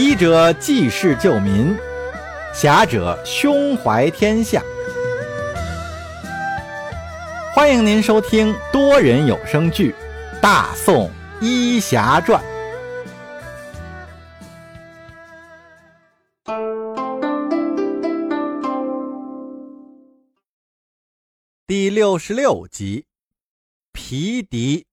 医者济世救民，侠者胸怀天下。欢迎您收听多人有声剧《大宋医侠传》第六十六集。皮敌。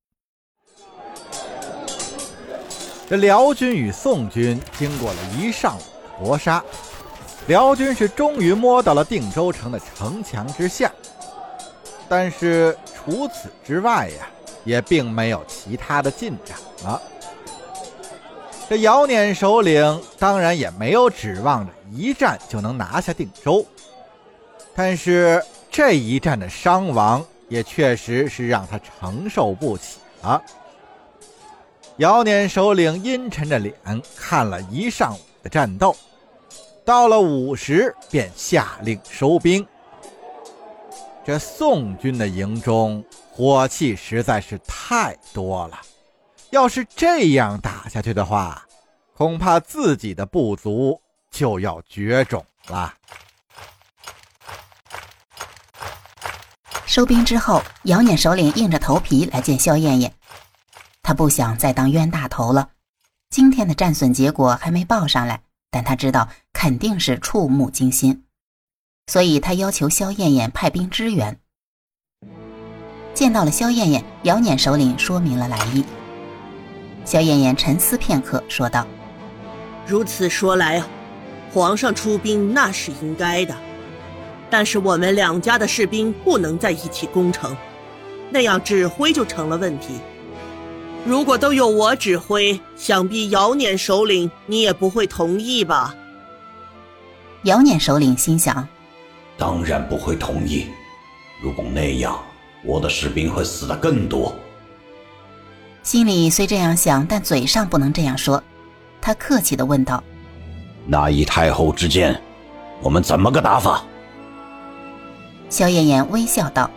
这辽军与宋军经过了一上午的搏杀，辽军是终于摸到了定州城的城墙之下。但是除此之外呀，也并没有其他的进展了。这姚捻首领当然也没有指望着一战就能拿下定州，但是这一战的伤亡。也确实是让他承受不起了。姚辇首领阴沉着脸看了一上午的战斗，到了午时便下令收兵。这宋军的营中火气实在是太多了，要是这样打下去的话，恐怕自己的部族就要绝种了。收兵之后，姚辇首领硬着头皮来见萧燕燕。他不想再当冤大头了。今天的战损结果还没报上来，但他知道肯定是触目惊心，所以他要求萧燕燕派兵支援。见到了萧燕燕，姚辇首领说明了来意。萧燕燕沉思片刻，说道：“如此说来，皇上出兵那是应该的。”但是我们两家的士兵不能在一起攻城，那样指挥就成了问题。如果都由我指挥，想必姚辇首领你也不会同意吧？姚辇首领心想：当然不会同意。如果那样，我的士兵会死的更多。心里虽这样想，但嘴上不能这样说。他客气的问道：“那以太后之见，我们怎么个打法？”萧燕燕微笑道：“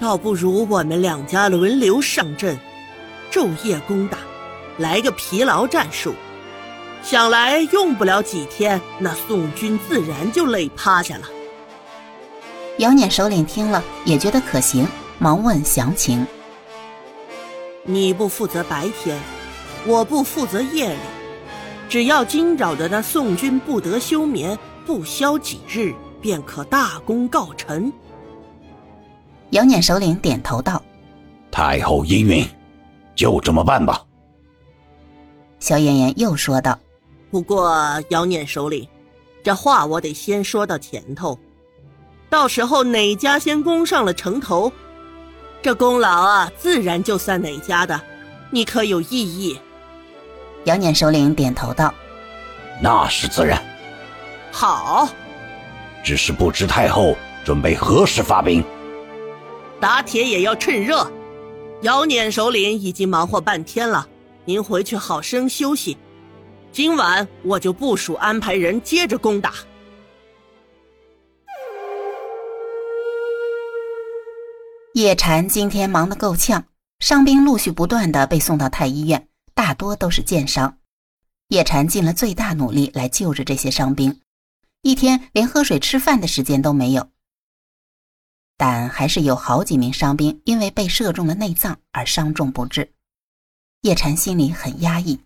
倒不如我们两家轮流上阵，昼夜攻打，来个疲劳战术。想来用不了几天，那宋军自然就累趴下了。”杨戬首领听了也觉得可行，忙问详情：“你不负责白天，我不负责夜里，只要今扰的那宋军不得休眠，不消几日。”便可大功告成。杨戬首领点头道：“太后英允，就这么办吧。”萧燕燕又说道：“不过姚念首领，这话我得先说到前头，到时候哪家先攻上了城头，这功劳啊，自然就算哪家的。你可有异议？”姚念首领点头道：“那是自然。”好。只是不知太后准备何时发兵。打铁也要趁热。姚辇首领已经忙活半天了，您回去好生休息。今晚我就部署安排人接着攻打。叶禅今天忙得够呛，伤兵陆续不断的被送到太医院，大多都是箭伤。叶禅尽了最大努力来救治这些伤兵。一天连喝水吃饭的时间都没有，但还是有好几名伤兵因为被射中了内脏而伤重不治。叶禅心里很压抑。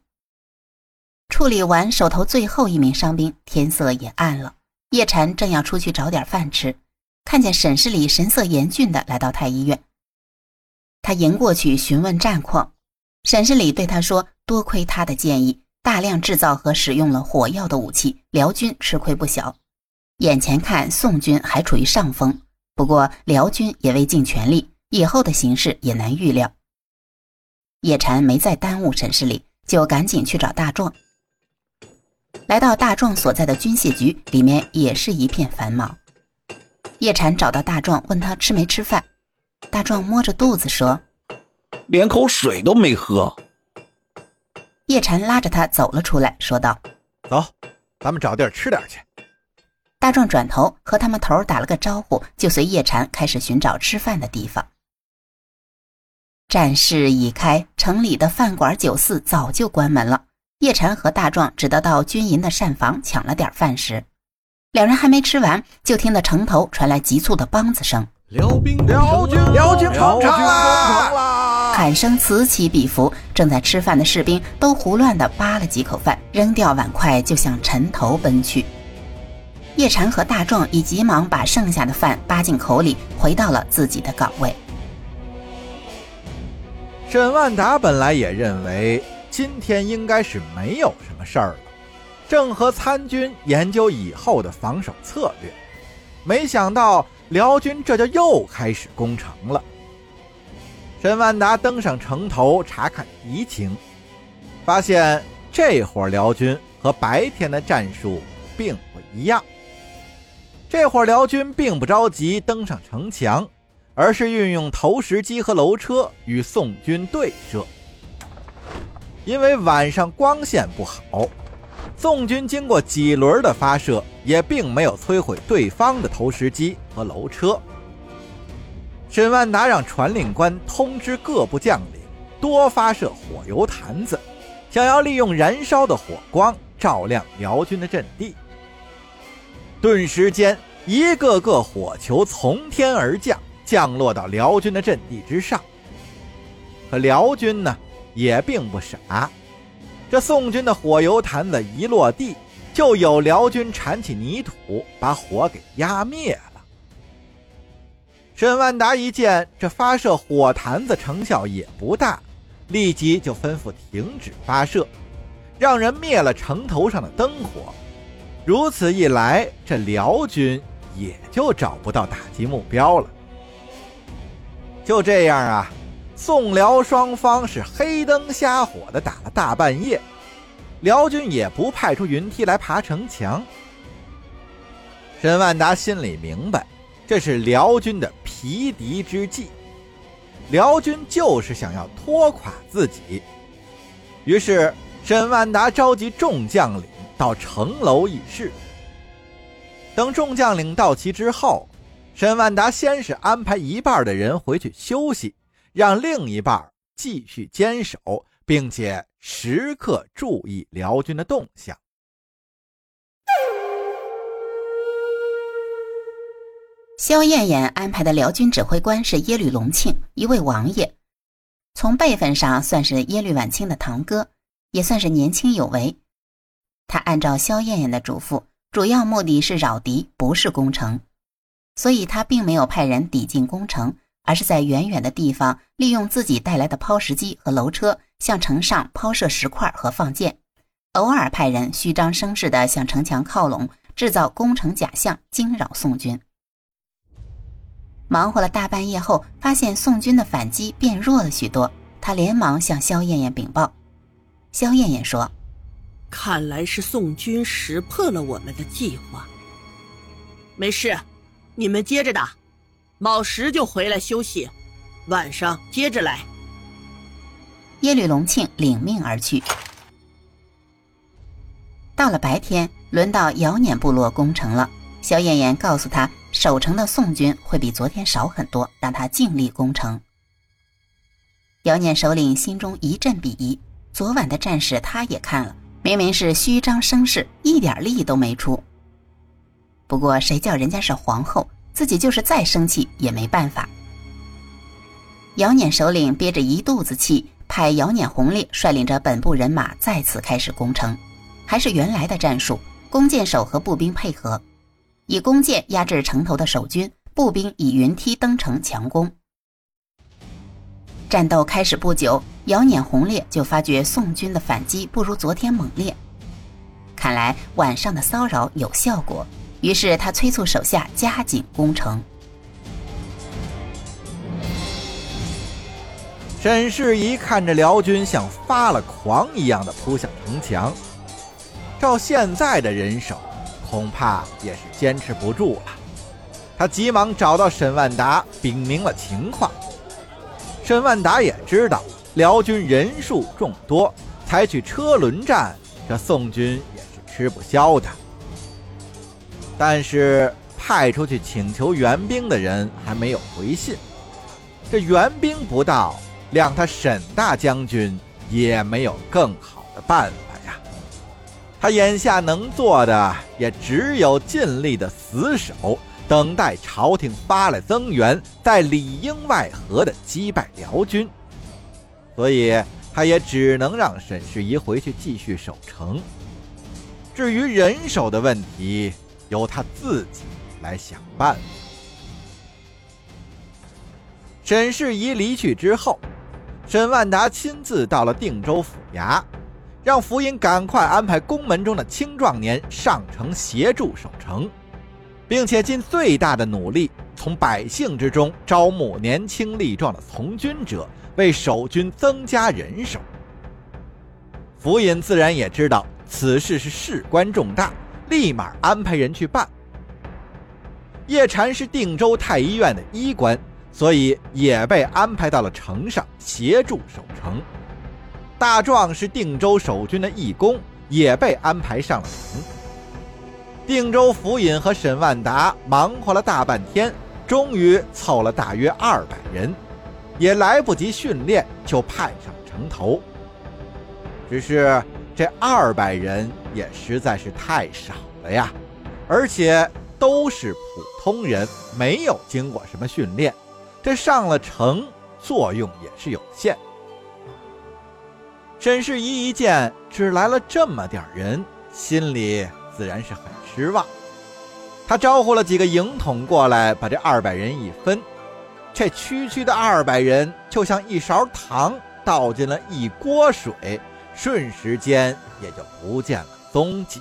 处理完手头最后一名伤兵，天色也暗了。叶禅正要出去找点饭吃，看见沈世礼神色严峻的来到太医院。他迎过去询问战况，沈世礼对他说：“多亏他的建议。”大量制造和使用了火药的武器，辽军吃亏不小。眼前看宋军还处于上风，不过辽军也未尽全力，以后的形势也难预料。叶禅没再耽误沈世礼，就赶紧去找大壮。来到大壮所在的军械局，里面也是一片繁忙。叶禅找到大壮，问他吃没吃饭。大壮摸着肚子说：“连口水都没喝。”叶禅拉着他走了出来，说道：“走，咱们找地儿吃点去。”大壮转头和他们头打了个招呼，就随叶禅开始寻找吃饭的地方。战事已开，城里的饭馆酒肆早就关门了。叶禅和大壮只得到军营的膳房抢了点饭食。两人还没吃完，就听到城头传来急促的梆子声。辽兵，辽军，辽军攻城了！喊声此起彼伏，正在吃饭的士兵都胡乱地扒了几口饭，扔掉碗筷就向城头奔去。叶禅和大壮已急忙把剩下的饭扒进口里，回到了自己的岗位。沈万达本来也认为今天应该是没有什么事儿了，正和参军研究以后的防守策略，没想到。辽军这就又开始攻城了。沈万达登上城头查看敌情，发现这伙辽军和白天的战术并不一样。这会儿辽军并不着急登上城墙，而是运用投石机和楼车与宋军对射。因为晚上光线不好。宋军经过几轮的发射，也并没有摧毁对方的投石机和楼车。沈万达让传令官通知各部将领，多发射火油坛子，想要利用燃烧的火光照亮辽军的阵地。顿时间，一个个火球从天而降，降落到辽军的阵地之上。可辽军呢，也并不傻。这宋军的火油坛子一落地，就有辽军铲起泥土，把火给压灭了。沈万达一见这发射火坛子成效也不大，立即就吩咐停止发射，让人灭了城头上的灯火。如此一来，这辽军也就找不到打击目标了。就这样啊。宋辽双方是黑灯瞎火的打了大半夜，辽军也不派出云梯来爬城墙。沈万达心里明白，这是辽军的疲敌之计，辽军就是想要拖垮自己。于是，沈万达召集众将领到城楼议事。等众将领到齐之后，沈万达先是安排一半的人回去休息。让另一半继续坚守，并且时刻注意辽军的动向。萧燕燕安排的辽军指挥官是耶律隆庆，一位王爷，从辈分上算是耶律晚清的堂哥，也算是年轻有为。他按照肖艳艳的嘱咐，主要目的是扰敌，不是攻城，所以他并没有派人抵近攻城。而是在远远的地方，利用自己带来的抛石机和楼车，向城上抛射石块和放箭，偶尔派人虚张声势地向城墙靠拢，制造攻城假象，惊扰宋军。忙活了大半夜后，发现宋军的反击变弱了许多，他连忙向萧艳艳禀报。萧艳艳说：“看来是宋军识破了我们的计划。没事，你们接着打。”卯时就回来休息，晚上接着来。耶律隆庆领命而去。到了白天，轮到姚撵部落攻城了。萧燕燕告诉他，守城的宋军会比昨天少很多，让他尽力攻城。姚撵首领心中一阵鄙夷，昨晚的战事他也看了，明明是虚张声势，一点力都没出。不过谁叫人家是皇后？自己就是再生气也没办法。姚撵首领憋着一肚子气，派姚撵红烈率领着本部人马再次开始攻城，还是原来的战术：弓箭手和步兵配合，以弓箭压制城头的守军，步兵以云梯登城强攻。战斗开始不久，姚撵红烈就发觉宋军的反击不如昨天猛烈，看来晚上的骚扰有效果。于是他催促手下加紧攻城。沈世宜看着辽军像发了狂一样的扑向城墙，照现在的人手，恐怕也是坚持不住了。他急忙找到沈万达，禀明了情况。沈万达也知道辽军人数众多，采取车轮战，这宋军也是吃不消的。但是派出去请求援兵的人还没有回信，这援兵不到，谅他沈大将军也没有更好的办法呀。他眼下能做的也只有尽力的死守，等待朝廷发来增援，在里应外合的击败辽军。所以，他也只能让沈世宜回去继续守城。至于人手的问题，由他自己来想办法。沈世宜离去之后，沈万达亲自到了定州府衙，让福尹赶快安排宫门中的青壮年上城协助守城，并且尽最大的努力从百姓之中招募年轻力壮的从军者，为守军增加人手。福尹自然也知道。此事是事关重大，立马安排人去办。叶禅是定州太医院的医官，所以也被安排到了城上协助守城。大壮是定州守军的义工，也被安排上了城。定州府尹和沈万达忙活了大半天，终于凑了大约二百人，也来不及训练，就派上城头。只是。这二百人也实在是太少了呀，而且都是普通人，没有经过什么训练，这上了城作用也是有限。沈世宜一见只来了这么点人，心里自然是很失望。他招呼了几个营统过来，把这二百人一分，这区区的二百人就像一勺糖倒进了一锅水。瞬时间也就不见了踪迹。